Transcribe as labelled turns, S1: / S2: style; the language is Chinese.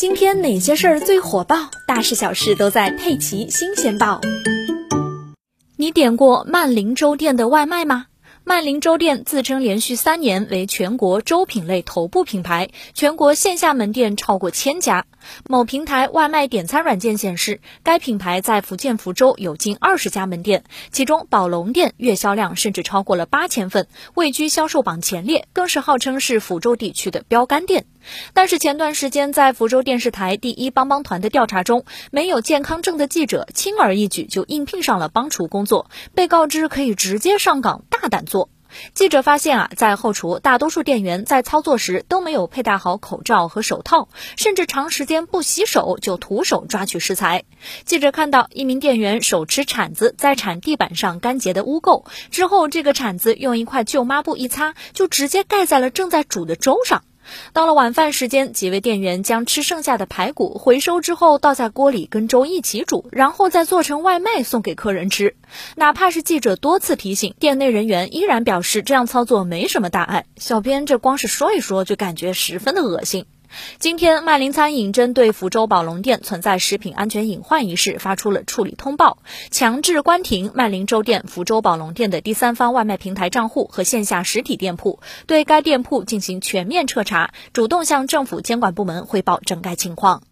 S1: 今天哪些事儿最火爆？大事小事都在《佩奇新鲜报》。你点过曼玲粥店的外卖吗？曼玲粥店自称连续三年为全国粥品类头部品牌，全国线下门店超过千家。某平台外卖点餐软件显示，该品牌在福建福州有近二十家门店，其中宝龙店月销量甚至超过了八千份，位居销售榜前列，更是号称是福州地区的标杆店。但是前段时间在福州电视台第一帮帮团的调查中，没有健康证的记者轻而易举就应聘上了帮厨工作，被告知可以直接上岗，大胆做。记者发现啊，在后厨，大多数店员在操作时都没有佩戴好口罩和手套，甚至长时间不洗手就徒手抓取食材。记者看到一名店员手持铲子在铲地板上干结的污垢，之后这个铲子用一块旧抹布一擦，就直接盖在了正在煮的粥上。到了晚饭时间，几位店员将吃剩下的排骨回收之后倒在锅里跟粥一起煮，然后再做成外卖送给客人吃。哪怕是记者多次提醒，店内人员依然表示这样操作没什么大碍。小编这光是说一说就感觉十分的恶心。今天，麦林餐饮针对福州宝龙店存在食品安全隐患一事发出了处理通报，强制关停麦林粥店福州宝龙店的第三方外卖平台账户和线下实体店铺，对该店铺进行全面彻查，主动向政府监管部门汇报整改情况。